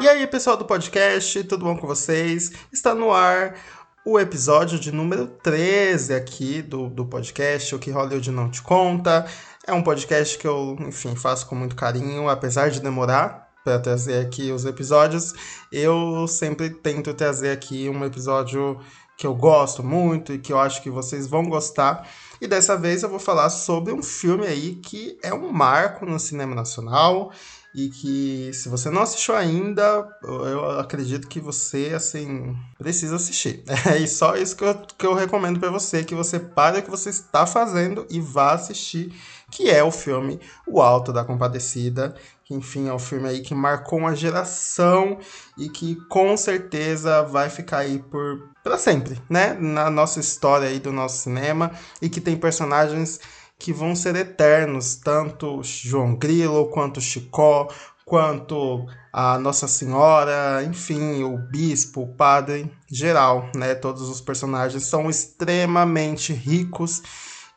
E aí, pessoal do podcast, tudo bom com vocês? Está no ar o episódio de número 13 aqui do, do podcast, O que Hollywood Não Te Conta. É um podcast que eu, enfim, faço com muito carinho, apesar de demorar para trazer aqui os episódios. Eu sempre tento trazer aqui um episódio que eu gosto muito e que eu acho que vocês vão gostar. E dessa vez eu vou falar sobre um filme aí que é um marco no cinema nacional e que se você não assistiu ainda, eu acredito que você, assim, precisa assistir. É e só isso que eu, que eu recomendo para você, que você pare o que você está fazendo e vá assistir, que é o filme O Alto da Compadecida, que enfim é um filme aí que marcou uma geração e que com certeza vai ficar aí por para sempre, né, na nossa história aí do nosso cinema e que tem personagens que vão ser eternos, tanto João Grilo, quanto Chicó, quanto a Nossa Senhora, enfim, o bispo, o padre, geral, né? Todos os personagens são extremamente ricos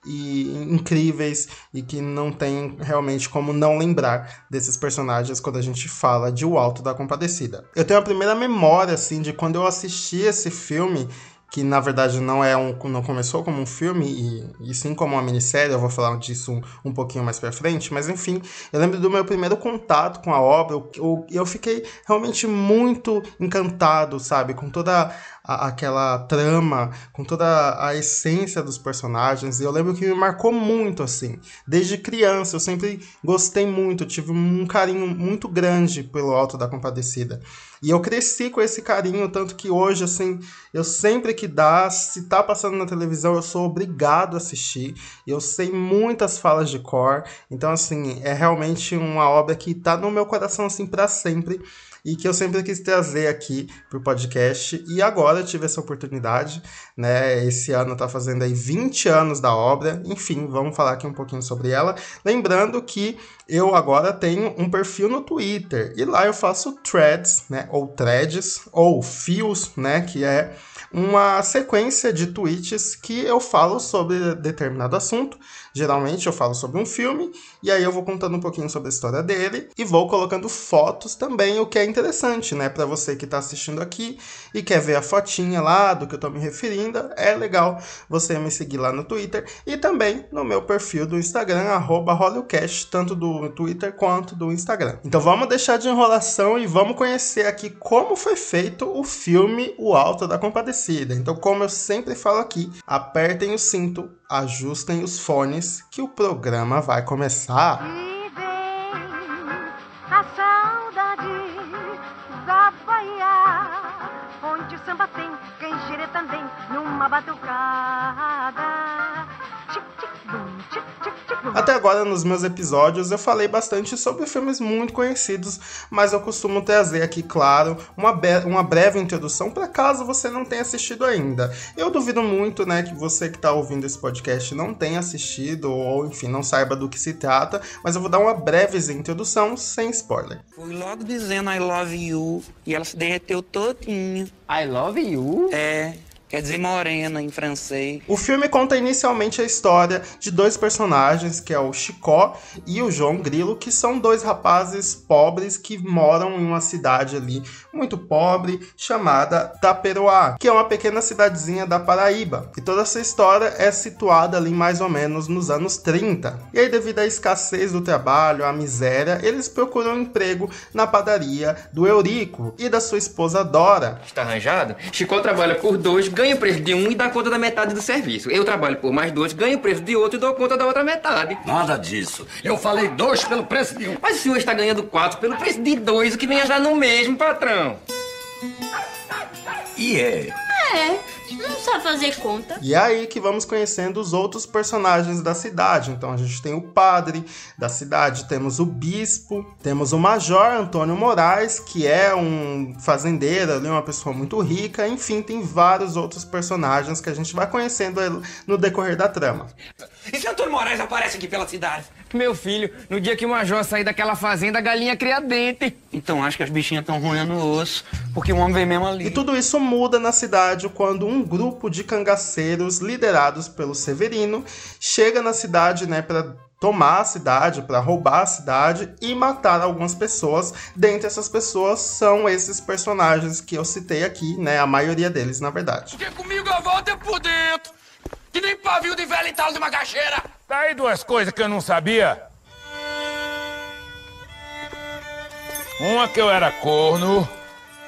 e incríveis e que não tem realmente como não lembrar desses personagens quando a gente fala de O Alto da Compadecida. Eu tenho a primeira memória assim de quando eu assisti esse filme que na verdade não é um não começou como um filme e, e sim como uma minissérie, eu vou falar disso um, um pouquinho mais para frente, mas enfim, eu lembro do meu primeiro contato com a obra, eu, eu, eu fiquei realmente muito encantado, sabe, com toda a, aquela trama, com toda a essência dos personagens. E eu lembro que me marcou muito, assim. Desde criança, eu sempre gostei muito, tive um carinho muito grande pelo Alto da Compadecida. E eu cresci com esse carinho, tanto que hoje, assim, eu sempre que dá, se tá passando na televisão, eu sou obrigado a assistir. Eu sei muitas falas de cor. Então, assim, é realmente uma obra que tá no meu coração, assim, para sempre e que eu sempre quis trazer aqui pro podcast. E agora eu tive essa oportunidade, né? Esse ano tá fazendo aí 20 anos da obra. Enfim, vamos falar aqui um pouquinho sobre ela. Lembrando que eu agora tenho um perfil no Twitter e lá eu faço threads, né? Ou threads, ou fios, né? Que é uma sequência de tweets que eu falo sobre determinado assunto. Geralmente eu falo sobre um filme e aí eu vou contando um pouquinho sobre a história dele e vou colocando fotos também, o que é interessante, né, para você que está assistindo aqui e quer ver a fotinha lá do que eu estou me referindo, é legal você me seguir lá no Twitter e também no meu perfil do Instagram @hollycast, tanto do Twitter quanto do Instagram. Então vamos deixar de enrolação e vamos conhecer aqui como foi feito o filme O Alto da Compadecida. Então, como eu sempre falo aqui, apertem o cinto, ajustem os fones que o programa vai começar. Saudade da Bahia, o samba tem também numa batucada. Até agora, nos meus episódios, eu falei bastante sobre filmes muito conhecidos, mas eu costumo trazer aqui, claro, uma, be- uma breve introdução para caso você não tenha assistido ainda. Eu duvido muito, né, que você que está ouvindo esse podcast não tenha assistido ou, enfim, não saiba do que se trata, mas eu vou dar uma breve introdução sem spoiler. Fui logo dizendo I love you e ela se derreteu todinha. I love you. É, quer dizer morena em francês. O filme conta inicialmente a história de dois personagens, que é o Chicó e o João Grilo, que são dois rapazes pobres que moram em uma cidade ali muito pobre chamada Taperoá, que é uma pequena cidadezinha da Paraíba. E toda essa história é situada ali mais ou menos nos anos 30. E aí, devido à escassez do trabalho, à miséria, eles procuram um emprego na padaria do Eurico e da sua esposa Dora, Está arranjado? Chicó trabalha por dois, ganha o preço de um e dá conta da metade do serviço. Eu trabalho por mais dois, ganho o preço de outro e dou conta da outra metade. Nada disso. Eu falei dois pelo preço de um. Mas o senhor está ganhando quatro pelo preço de dois, o que vem a dar no mesmo, patrão. E é. É, não sabe fazer conta. E é aí que vamos conhecendo os outros personagens da cidade. Então a gente tem o padre da cidade, temos o bispo, temos o major Antônio Moraes, que é um fazendeiro, ali, uma pessoa muito rica. Enfim, tem vários outros personagens que a gente vai conhecendo no decorrer da trama. E se Antônio Moraes aparece aqui pela cidade? Meu filho, no dia que o Major sair daquela fazenda, a galinha cria dente. Então acho que as bichinhas estão roendo o osso, porque o homem vem mesmo ali. E tudo isso muda na cidade quando um grupo de cangaceiros liderados pelo Severino chega na cidade, né, para tomar a cidade, para roubar a cidade e matar algumas pessoas. Dentre essas pessoas são esses personagens que eu citei aqui, né, a maioria deles, na verdade. Porque comigo eu volto é por dentro. Que nem pavio de velho entalado de uma caixeira. Tá aí duas coisas que eu não sabia. Uma que eu era corno,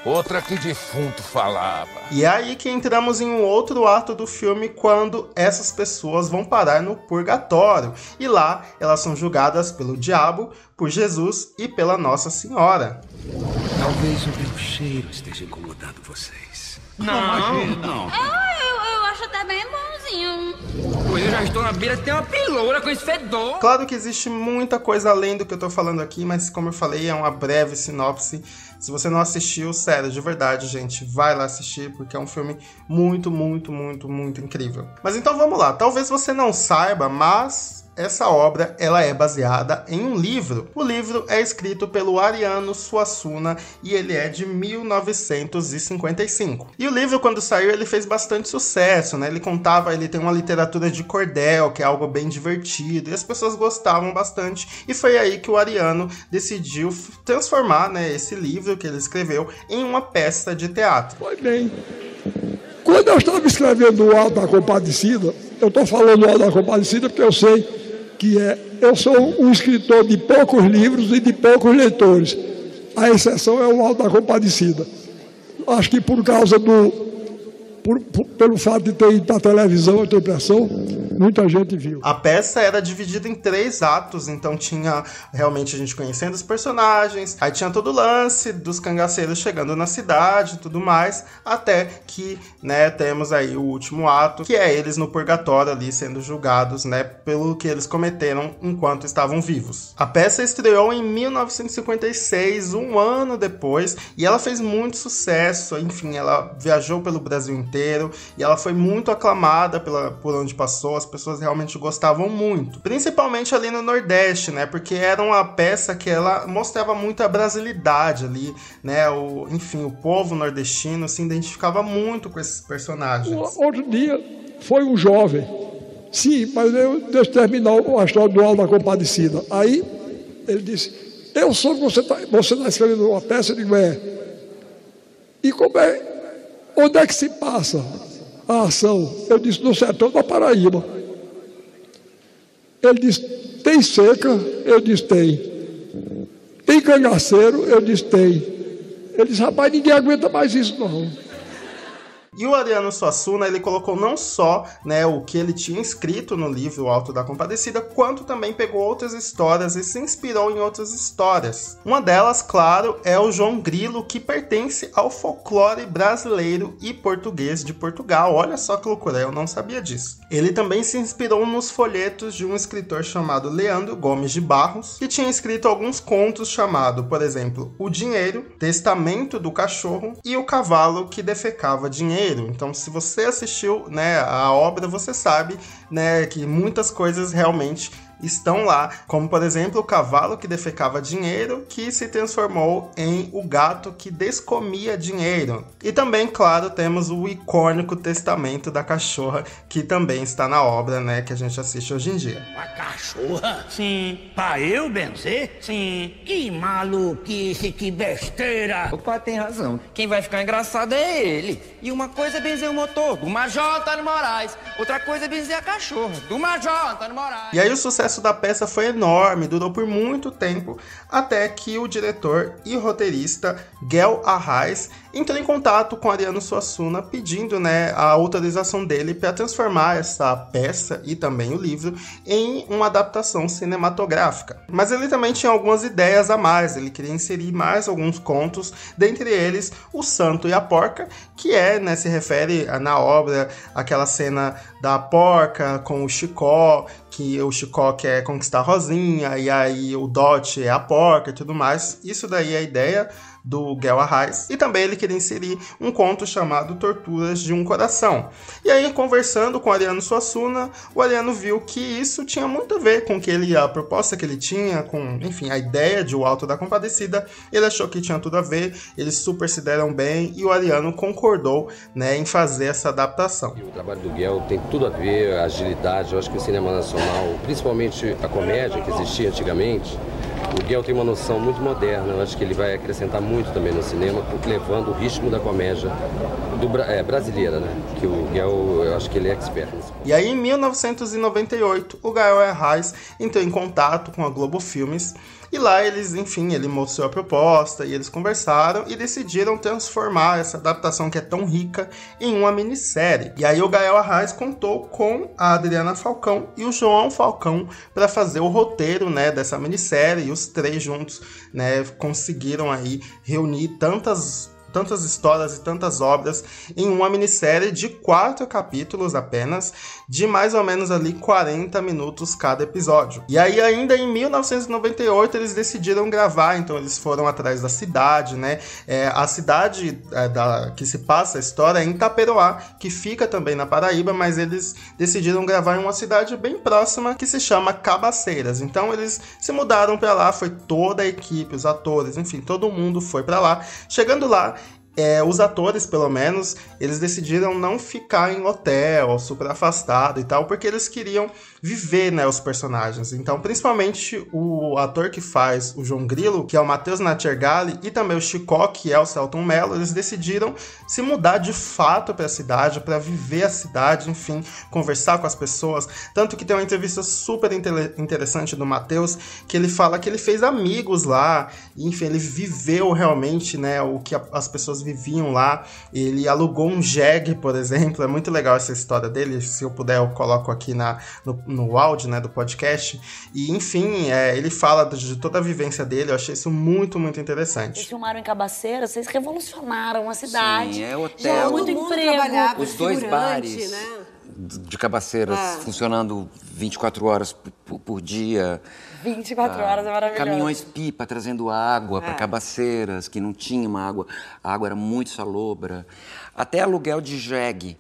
outra que defunto falava. E é aí que entramos em um outro ato do filme quando essas pessoas vão parar no purgatório. E lá elas são julgadas pelo diabo, por Jesus e pela Nossa Senhora. Talvez o meu cheiro esteja incomodando vocês. Não, Não. Ah, eu, eu acho até bem bonzinho. pois eu já estou na beira de ter uma piloura com esse fedor. Claro que existe muita coisa além do que eu tô falando aqui, mas como eu falei, é uma breve sinopse. Se você não assistiu, sério, de verdade, gente, vai lá assistir, porque é um filme muito, muito, muito, muito incrível. Mas então vamos lá. Talvez você não saiba, mas essa obra ela é baseada em um livro. O livro é escrito pelo Ariano Suassuna e ele é de 1955. E o livro, quando saiu, ele fez bastante sucesso, né? Ele contava, ele tem uma literatura de cordel, que é algo bem divertido, e as pessoas gostavam bastante. E foi aí que o Ariano decidiu transformar, né, esse livro que ele escreveu em uma peça de teatro. Foi bem. Quando eu estava escrevendo o Alto da Compadecida, eu estou falando do Alto da Compadecida porque eu sei que é. Eu sou um escritor de poucos livros e de poucos leitores. A exceção é o Alto da Compadecida. Acho que por causa do. Por- por- pelo fato de ter ido para a televisão, eu tenho muita gente viu. A peça era dividida em três atos, então tinha realmente a gente conhecendo os personagens, aí tinha todo o lance dos cangaceiros chegando na cidade e tudo mais, até que, né, temos aí o último ato, que é eles no purgatório ali sendo julgados, né, pelo que eles cometeram enquanto estavam vivos. A peça estreou em 1956, um ano depois, e ela fez muito sucesso, enfim, ela viajou pelo Brasil inteiro e ela foi muito aclamada pela, por onde passou, as pessoas realmente gostavam muito. Principalmente ali no Nordeste, né? Porque era uma peça que ela mostrava muito a brasilidade ali, né? O, enfim, o povo nordestino se identificava muito com esses personagens. O- Outro dia foi um jovem. Sim, mas eu, deixa eu terminar a história do Alto da Compadecida. Aí ele disse: Eu soube que você está você tá escrevendo uma peça. Eu digo: É. E como é? Onde é que se passa a ação? Eu disse: No sertão da Paraíba. Ele disse: Tem seca? Eu disse: Tem. Tem cangaceiro? Eu disse: Tem. Ele disse: Rapaz, ninguém aguenta mais isso, não. E o Ariano Suassuna, ele colocou não só né, o que ele tinha escrito no livro O Alto da Compadecida, quanto também pegou outras histórias e se inspirou em outras histórias. Uma delas, claro, é o João Grilo, que pertence ao folclore brasileiro e português de Portugal. Olha só que loucura, eu não sabia disso. Ele também se inspirou nos folhetos de um escritor chamado Leandro Gomes de Barros, que tinha escrito alguns contos chamado, por exemplo, O Dinheiro, Testamento do Cachorro e O Cavalo que Defecava Dinheiro. Então, se você assistiu né, a obra, você sabe né, que muitas coisas realmente estão lá, como por exemplo o cavalo que defecava dinheiro, que se transformou em o gato que descomia dinheiro. E também, claro, temos o icônico testamento da cachorra, que também está na obra, né, que a gente assiste hoje em dia. A cachorra? Sim, Pra eu benzer? sim. Que maluquice, que besteira. O pai tem razão. Quem vai ficar engraçado é ele. E uma coisa é benzer o motor do Major Antônio Moraes. Outra coisa é benzer a cachorra do Major Antônio Moraes. E aí o sucesso da peça foi enorme, durou por muito tempo, até que o diretor e roteirista Gel Arraes entrou em contato com Ariano Suassuna pedindo né, a autorização dele para transformar essa peça e também o livro em uma adaptação cinematográfica. Mas ele também tinha algumas ideias a mais, ele queria inserir mais alguns contos, dentre eles O Santo e a Porca, que é, né, se refere na obra aquela cena da porca com o Chicó, que o Chicó quer conquistar Rosinha, e aí o Dot é a porca e tudo mais. Isso daí é a ideia do Guel Arraes. E também ele queria inserir um conto chamado Torturas de um Coração. E aí, conversando com o Ariano Suassuna, o Ariano viu que isso tinha muito a ver com que ele, a proposta que ele tinha, com, enfim, a ideia de O Alto da Compadecida. Ele achou que tinha tudo a ver, eles super se deram bem e o Ariano concordou né, em fazer essa adaptação. O trabalho do Guel tem tudo a ver, a agilidade. Eu acho que o cinema nacional, principalmente a comédia que existia antigamente, o Guel tem uma noção muito moderna. Eu acho que ele vai acrescentar muito também no cinema, levando o ritmo da comédia do, é, brasileira, né? Que o Guel, eu acho que ele é expert. E aí, em 1998, o Gael Arraes entrou em contato com a Globo Filmes e lá eles, enfim, ele mostrou a proposta e eles conversaram e decidiram transformar essa adaptação que é tão rica em uma minissérie. E aí o Gael Arraes contou com a Adriana Falcão e o João Falcão para fazer o roteiro, né, dessa minissérie e os três juntos, né, conseguiram aí reunir tantas tantas histórias e tantas obras em uma minissérie de quatro capítulos apenas, de mais ou menos ali 40 minutos cada episódio. E aí, ainda em 1998, eles decidiram gravar, então eles foram atrás da cidade, né? É, a cidade é, da, que se passa a história é em Taperoá, que fica também na Paraíba, mas eles decidiram gravar em uma cidade bem próxima que se chama Cabaceiras. Então eles se mudaram para lá, foi toda a equipe, os atores, enfim, todo mundo foi para lá. Chegando lá, é, os atores, pelo menos, eles decidiram não ficar em hotel, super afastado e tal, porque eles queriam viver, né, os personagens. Então, principalmente o ator que faz o João Grilo, que é o Matheus Natchergali, e também o Chicó, que é o Celton Mello, eles decidiram se mudar de fato para a cidade, para viver a cidade, enfim, conversar com as pessoas. Tanto que tem uma entrevista super interessante do Matheus, que ele fala que ele fez amigos lá, e, enfim, ele viveu realmente, né, o que as pessoas viviam lá. Ele alugou um jegue, por exemplo. É muito legal essa história dele. Se eu puder, eu coloco aqui na, no, no áudio né, do podcast. E, enfim, é, ele fala de toda a vivência dele. Eu achei isso muito, muito interessante. Vocês filmaram em Cabaceira, vocês revolucionaram a cidade. Sim, é hotel. Gerou muito emprego. Os dois bares de Cabaceiras Ah. funcionando 24 horas por, por dia. 24 horas é maravilhoso. Caminhões pipa trazendo água para É. Cabaceiras, que não tinha uma água. A água era muito salobra. Até aluguel de jegue.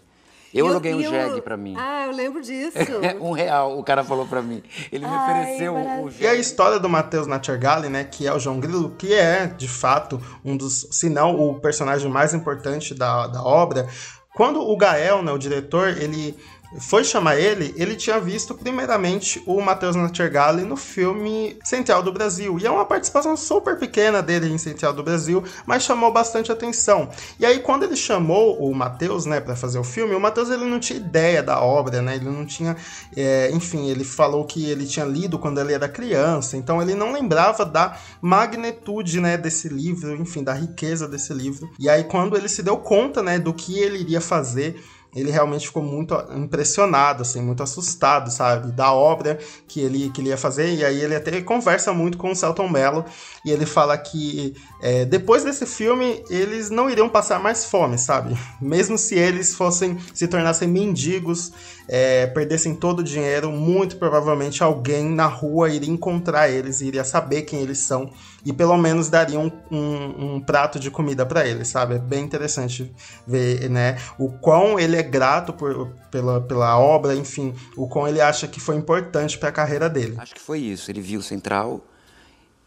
Eu E o- aluguei um jegue para mim. Ah, eu lembro disso. um real, o cara falou para mim. Ele me Ai, ofereceu o maravilha. E a história do Matheus Natchergali, né, que é o João Grilo, que é, de fato, um dos, se não o personagem mais importante da, da obra, quando o Gael, né, o diretor, ele foi chamar ele, ele tinha visto primeiramente o Matheus Natchergali no filme Central do Brasil. E é uma participação super pequena dele em Central do Brasil, mas chamou bastante atenção. E aí quando ele chamou o Matheus, né, para fazer o filme, o Matheus ele não tinha ideia da obra, né? Ele não tinha, é, enfim, ele falou que ele tinha lido quando ele era criança, então ele não lembrava da magnitude, né, desse livro, enfim, da riqueza desse livro. E aí quando ele se deu conta, né, do que ele iria fazer, ele realmente ficou muito impressionado, assim, muito assustado, sabe, da obra que ele, que ele ia fazer. E aí ele até conversa muito com o Celton Mello e ele fala que é, depois desse filme eles não iriam passar mais fome, sabe? Mesmo se eles fossem se tornassem mendigos, é, perdessem todo o dinheiro, muito provavelmente alguém na rua iria encontrar eles, iria saber quem eles são e pelo menos daria um, um, um prato de comida para eles, sabe? É bem interessante ver, né, o quão ele é grato por, pela, pela obra, enfim, o quão ele acha que foi importante para a carreira dele. Acho que foi isso. Ele viu o Central.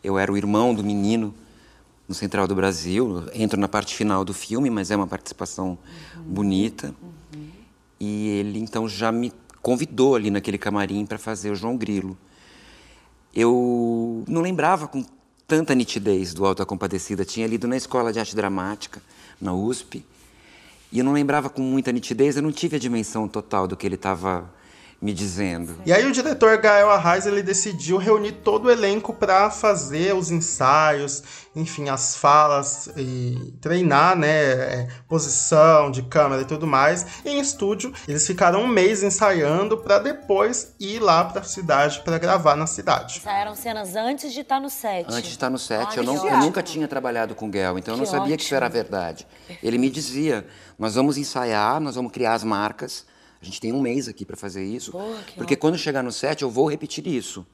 Eu era o irmão do menino no Central do Brasil. Entro na parte final do filme, mas é uma participação bonita. E ele então já me convidou ali naquele camarim para fazer o João Grilo. Eu não lembrava com tanta nitidez do Alto da Compadecida. Tinha lido na Escola de Arte Dramática, na USP. E eu não lembrava com muita nitidez, eu não tive a dimensão total do que ele estava me dizendo. E aí o diretor Gael Arraes ele decidiu reunir todo o elenco para fazer os ensaios, enfim, as falas e treinar, né, é, posição de câmera e tudo mais. E em estúdio eles ficaram um mês ensaiando para depois ir lá para a cidade para gravar na cidade. Ensaiaram cenas antes de estar no set. Antes de estar no set, Ai, eu, não- que eu ótimo. nunca tinha trabalhado com Guel, então eu não Que sabia que isso era ótimo. verdade. Ele me dizia: nós vamos ensaiar, nós vamos criar as marcas. A gente tem um mês aqui para fazer isso. Porra, que porque quando chegar no set, eu vou repetir isso.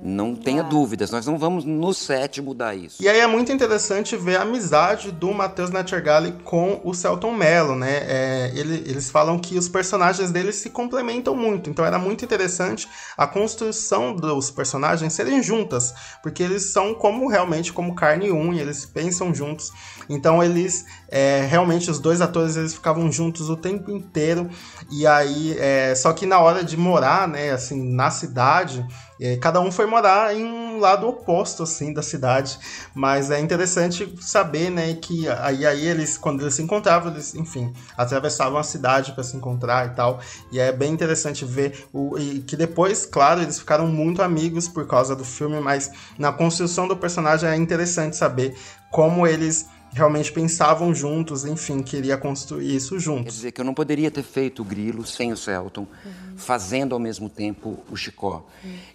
Não tenha dúvidas, nós não vamos no set mudar isso. E aí é muito interessante ver a amizade do Matheus Natchergali com o Celton Mello, né? É, ele- eles falam que os personagens deles se complementam muito, então era muito interessante a construção dos personagens serem juntas, porque eles são como realmente como carne e unha, eles pensam juntos. Então eles é, realmente os dois atores eles ficavam juntos o tempo inteiro e aí é, só que na hora de morar, né, assim na cidade é, cada um foi morar em um lado oposto, assim, da cidade. Mas é interessante saber, né, que aí, aí eles, quando eles se encontravam, eles, enfim, atravessavam a cidade para se encontrar e tal. E é bem interessante ver o, e que depois, claro, eles ficaram muito amigos por causa do filme, mas na construção do personagem é interessante saber como eles realmente pensavam juntos, enfim, queria construir isso Quer juntos. dizer que eu não poderia ter feito o Grilo sem o Celton, Uhum. fazendo ao mesmo tempo o Chicó.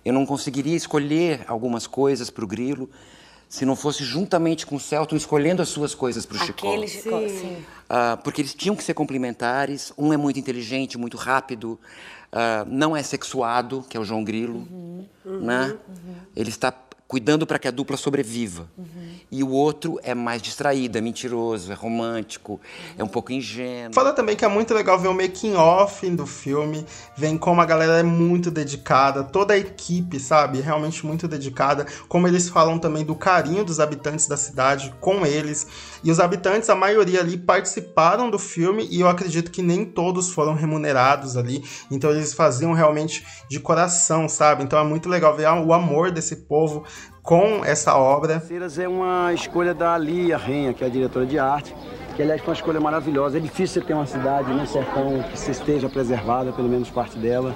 Eu não conseguiria escolher algumas coisas para o Grilo se não fosse juntamente com o Celton escolhendo as suas coisas para o Chicó. Aquele Chicó, sim. Ah, porque eles tinham que ser complementares. Um é muito inteligente, muito rápido, ah, não é sexuado, que é o João Grilo, né? Ele está cuidando para que a dupla sobreviva. E o outro é mais distraído, é mentiroso, é romântico, é um pouco ingênuo. Fala também que é muito legal ver o making off do filme, vem como a galera é muito dedicada, toda a equipe, sabe, realmente muito dedicada, como eles falam também do carinho dos habitantes da cidade com eles. E os habitantes, a maioria ali participaram do filme e eu acredito que nem todos foram remunerados ali, então eles faziam realmente de coração, sabe? Então é muito legal ver o amor desse povo com essa obra. Ceiras é uma escolha da Lia Renha, que é a diretora de arte, que aliás foi uma escolha maravilhosa. É difícil você ter uma cidade no sertão que se esteja preservada, pelo menos parte dela.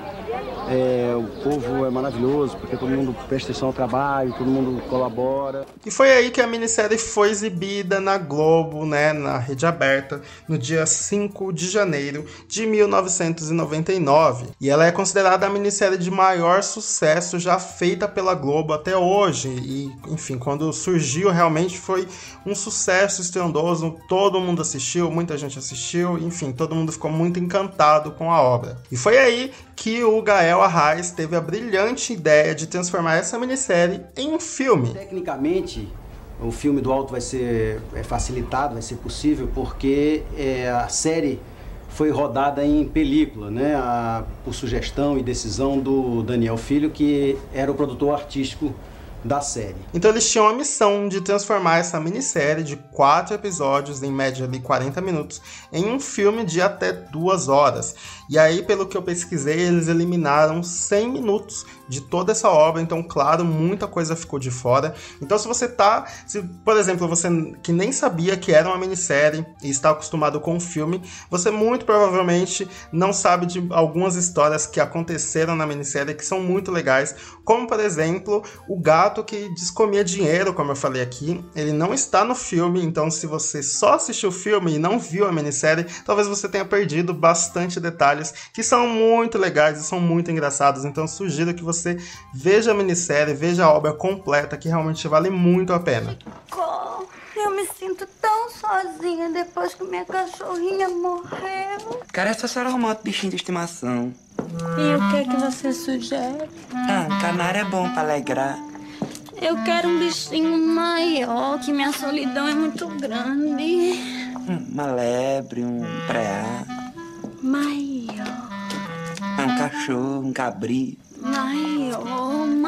É, o povo é maravilhoso, porque todo mundo presta atenção ao trabalho, todo mundo colabora. E foi aí que a minissérie foi exibida na Globo, né, na rede aberta, no dia 5 de janeiro de 1999. E ela é considerada a minissérie de maior sucesso já feita pela Globo até hoje. E, enfim, quando surgiu, realmente foi um sucesso estrondoso. Todo mundo assistiu, muita gente assistiu, enfim, todo mundo ficou muito encantado com a obra. E foi aí que o Gael Arraes teve a brilhante ideia de transformar essa minissérie em um filme. Tecnicamente, o filme do Alto vai ser é, facilitado, vai ser possível, porque é, a série foi rodada em película, né? A- por sugestão e decisão do Daniel Filho, que era o produtor artístico da série. Então eles tinham a missão de transformar essa minissérie de quatro episódios, em média ali 40 minutos, em um filme de até duas horas. E aí, pelo que eu pesquisei, eles eliminaram 100 minutos de toda essa obra, então, claro, muita coisa ficou de fora. Então, se você tá, se, por exemplo, você que nem sabia que era uma minissérie e está acostumado com o filme, você muito provavelmente não sabe de algumas histórias que aconteceram na minissérie que são muito legais, como por exemplo, o gato que descomia dinheiro, como eu falei aqui, ele não está no filme, então se você só assistiu o filme e não viu a minissérie, talvez você tenha perdido bastante detalhes que são muito legais e são muito engraçados, então sugiro que você veja a minissérie, veja a obra completa, que realmente vale muito a pena. Eu me sinto tão sozinha depois que minha cachorrinha morreu. Cara, é só a senhora arrumar outro bichinho de estimação. E o que é que você sugere? Ah, canário é bom pra alegrar. Eu quero um bichinho maior, que minha solidão é muito grande. Um malebre, um preá. Maior, um cachorro, um cabrito. maior, maior.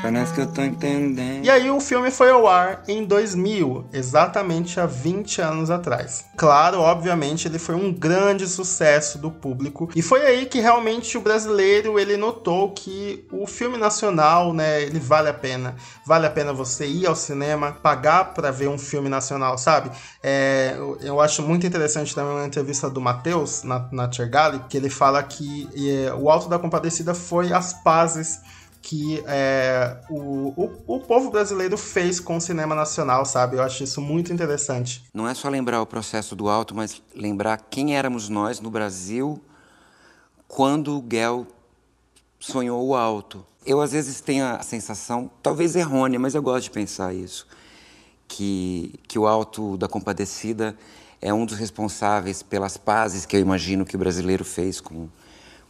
Parece que eu tô entendendo. E aí o filme foi ao ar em 2000, exatamente há 20 anos atrás. Claro, obviamente, ele foi um grande sucesso do público e foi aí que realmente o brasileiro ele notou que o filme nacional, né, ele vale a pena. Vale a pena você ir ao cinema, pagar para ver um filme nacional, sabe? É, eu, acho muito interessante também uma entrevista do Matheus na, na Tchergali, que ele fala que é, o Alto da Compadecida foi as pazes que é, o, o, o povo brasileiro fez com o cinema nacional, sabe? Eu acho isso muito interessante. Não é só lembrar o processo do alto, mas lembrar quem éramos nós no Brasil quando o Guel sonhou o alto. Eu às vezes tenho a sensação, talvez errônea, mas eu gosto de pensar isso, que, que o alto da compadecida é um dos responsáveis pelas pazes que eu imagino que o brasileiro fez com,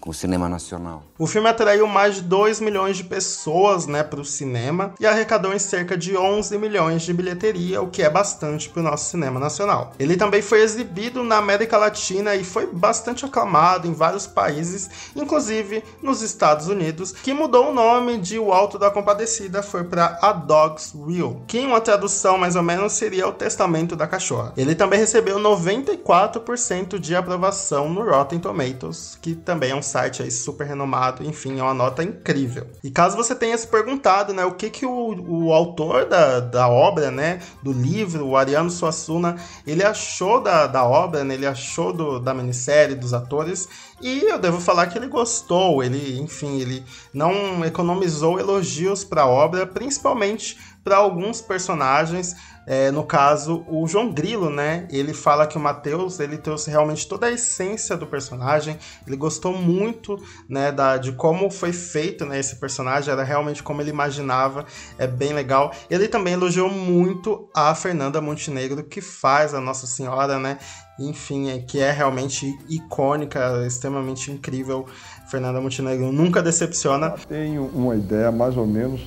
o cinema nacional. O filme atraiu mais de 2 milhões de pessoas né, para o cinema e arrecadou em cerca de 11 milhões de bilheteria, o que é bastante para o nosso cinema nacional. Ele também foi exibido na América Latina e foi bastante aclamado em vários países, inclusive nos Estados Unidos, que mudou o nome de O Alto da Compadecida foi para A Dog's Will, que em uma tradução mais ou menos seria o Testamento da Cachorra. Ele também recebeu 94% de aprovação no Rotten Tomatoes, que também é um site aí super renomado, enfim, é uma nota incrível. E caso você tenha se perguntado, né, o que que o, o autor da, da obra, né, do livro, o Ariano Suassuna, ele achou da, da obra, né, ele achou do, da minissérie, dos atores, e eu devo falar que ele gostou, ele, enfim, ele não economizou elogios para a obra, principalmente para alguns personagens, é, no caso, o João Grilo, né? Ele fala que o Matheus ele trouxe realmente toda a essência do personagem. Ele gostou muito, né, da, de como foi feito, né, esse personagem. Era realmente como ele imaginava. É bem legal. Ele também elogiou muito a Fernanda Montenegro, que faz a Nossa Senhora, né? Enfim, é, que é realmente icônica, extremamente incrível. Fernanda Montenegro nunca decepciona. Tenho uma ideia mais ou menos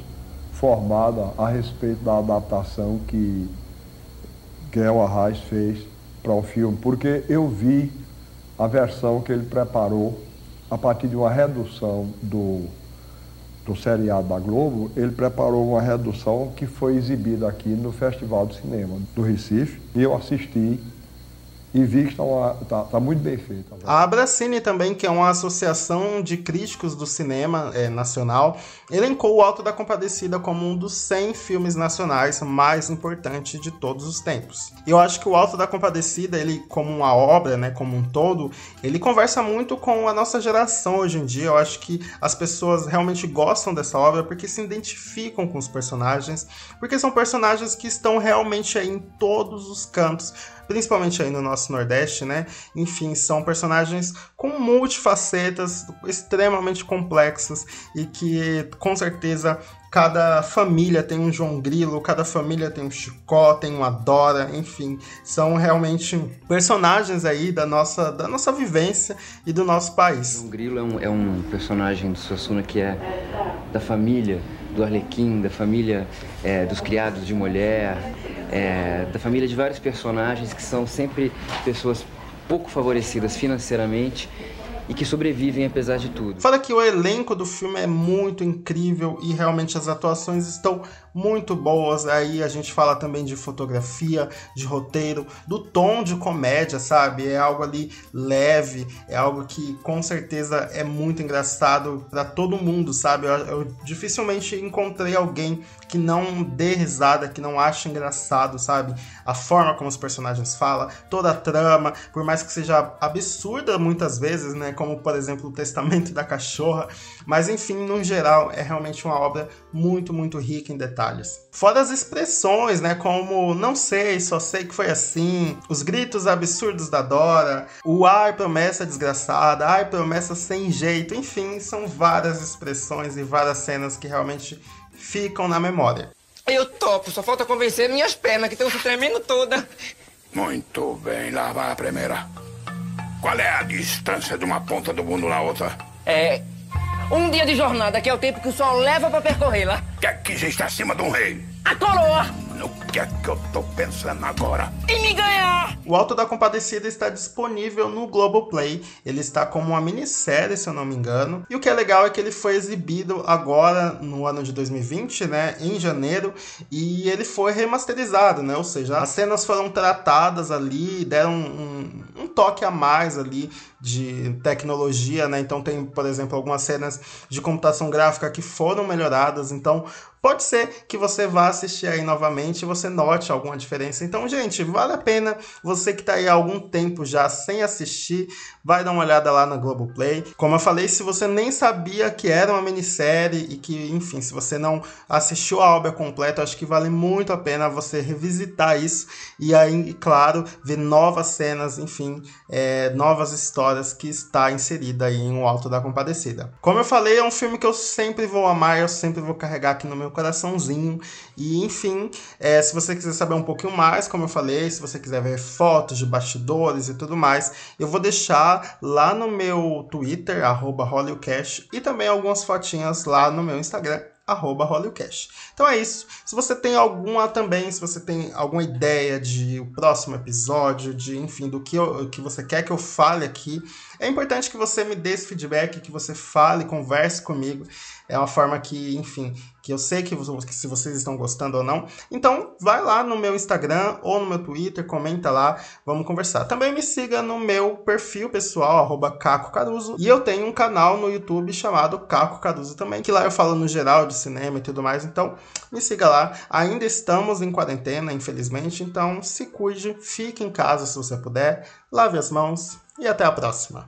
formada a respeito da adaptação que Guel Arraes fez para o filme, porque eu vi a versão que ele preparou a partir de uma redução do, do seriado da Globo, ele preparou uma redução que foi exibida aqui no Festival de Cinema do Recife, e eu assisti e vi que está tá, tá muito bem feito. A Abracine também, que é uma associação de críticos do cinema é, nacional, elencou o Alto da Compadecida como um dos 100 filmes nacionais mais importantes de todos os tempos. Eu acho que o Alto da Compadecida, ele como uma obra, né, como um todo, ele conversa muito com a nossa geração hoje em dia. Eu acho que as pessoas realmente gostam dessa obra porque se identificam com os personagens, porque são personagens que estão realmente aí em todos os cantos principalmente aí no nosso Nordeste, né? Enfim, são personagens com multifacetas, extremamente complexas e que com certeza cada família tem um João Grilo, cada família tem um Chicó, tem uma Dora, enfim, são realmente personagens aí da nossa, da nossa vivência e do nosso país. João Grilo é um, é um personagem do Suassuna que é da família do Arlequim, da família é, dos criados de mulher, é, da família de vários personagens que são sempre pessoas pouco favorecidas financeiramente e que sobrevivem apesar de tudo. Fala que o elenco do filme é muito incrível e realmente as atuações estão muito boas. Aí a gente fala também de fotografia, de roteiro, do tom de comédia, sabe? É algo ali leve, é algo que com certeza é muito engraçado para todo mundo, sabe? Eu, eu, dificilmente encontrei alguém que não dê risada, que não ache engraçado, sabe? A forma como os personagens falam, toda a trama, por mais que seja absurda muitas vezes, né? Como por exemplo o Testamento da Cachorra, mas enfim, no geral, é realmente uma obra muito, muito rica em detalhes. Fora as expressões, né? Como não sei, só sei que foi assim, os gritos absurdos da Dora, o ai promessa desgraçada, ai promessa sem jeito, enfim, são várias expressões e várias cenas que realmente ficam na memória. Eu topo, só falta convencer minhas pernas que estão se tremendo toda. Muito bem, lá vai a primeira. Qual é a distância de uma ponta do mundo na outra? É. Um dia de jornada, que é o tempo que o sol leva para percorrer lá. Que aqui já está acima de um rei. A coroa! No que é que eu tô pensando agora? Em me ganhar! O Alto da Compadecida está disponível no Globoplay. Ele está como uma minissérie, se eu não me engano. E o que é legal é que ele foi exibido agora no ano de 2020, né? Em janeiro. E ele foi remasterizado, né? Ou seja, as cenas foram tratadas ali, deram um, um toque a mais ali de tecnologia, né? Então tem, por exemplo, algumas cenas de computação gráfica que foram melhoradas. Então pode ser que você vá assistir aí novamente e você note alguma diferença. Então, gente, vale a pena. Você que está aí há algum tempo já sem assistir, vai dar uma olhada lá na Globoplay. Como eu falei, se você nem sabia que era uma minissérie e que, enfim, se você não assistiu a obra completa, acho que vale muito a pena você revisitar isso e aí, claro, ver novas cenas, enfim, é, novas histórias que está inserida aí em O Alto da Compadecida. Como eu falei, é um filme que eu sempre vou amar, eu sempre vou carregar aqui no meu coraçãozinho. E enfim, é, se você quiser saber um pouquinho mais, como eu falei, se você quiser ver fotos de bastidores e tudo mais, eu vou deixar lá no meu Twitter, arroba e também algumas fotinhas lá no meu Instagram, arroba. Então é isso. Se você tem alguma também, se você tem alguma ideia de o próximo episódio, de enfim, do que, eu, que você quer que eu fale aqui, é importante que você me dê esse feedback, que você fale, converse comigo. É uma forma que, enfim, que eu sei que, que se vocês estão gostando ou não. Então, vai lá no meu Instagram ou no meu Twitter, comenta lá, vamos conversar. Também me siga no meu perfil pessoal, arroba Caco Caruso. E eu tenho um canal no YouTube chamado Caco Caruso também, que lá eu falo no geral de cinema e tudo mais. Então, me siga lá. Ainda estamos em quarentena, infelizmente, então se cuide, fique em casa se você puder, lave as mãos e até a próxima.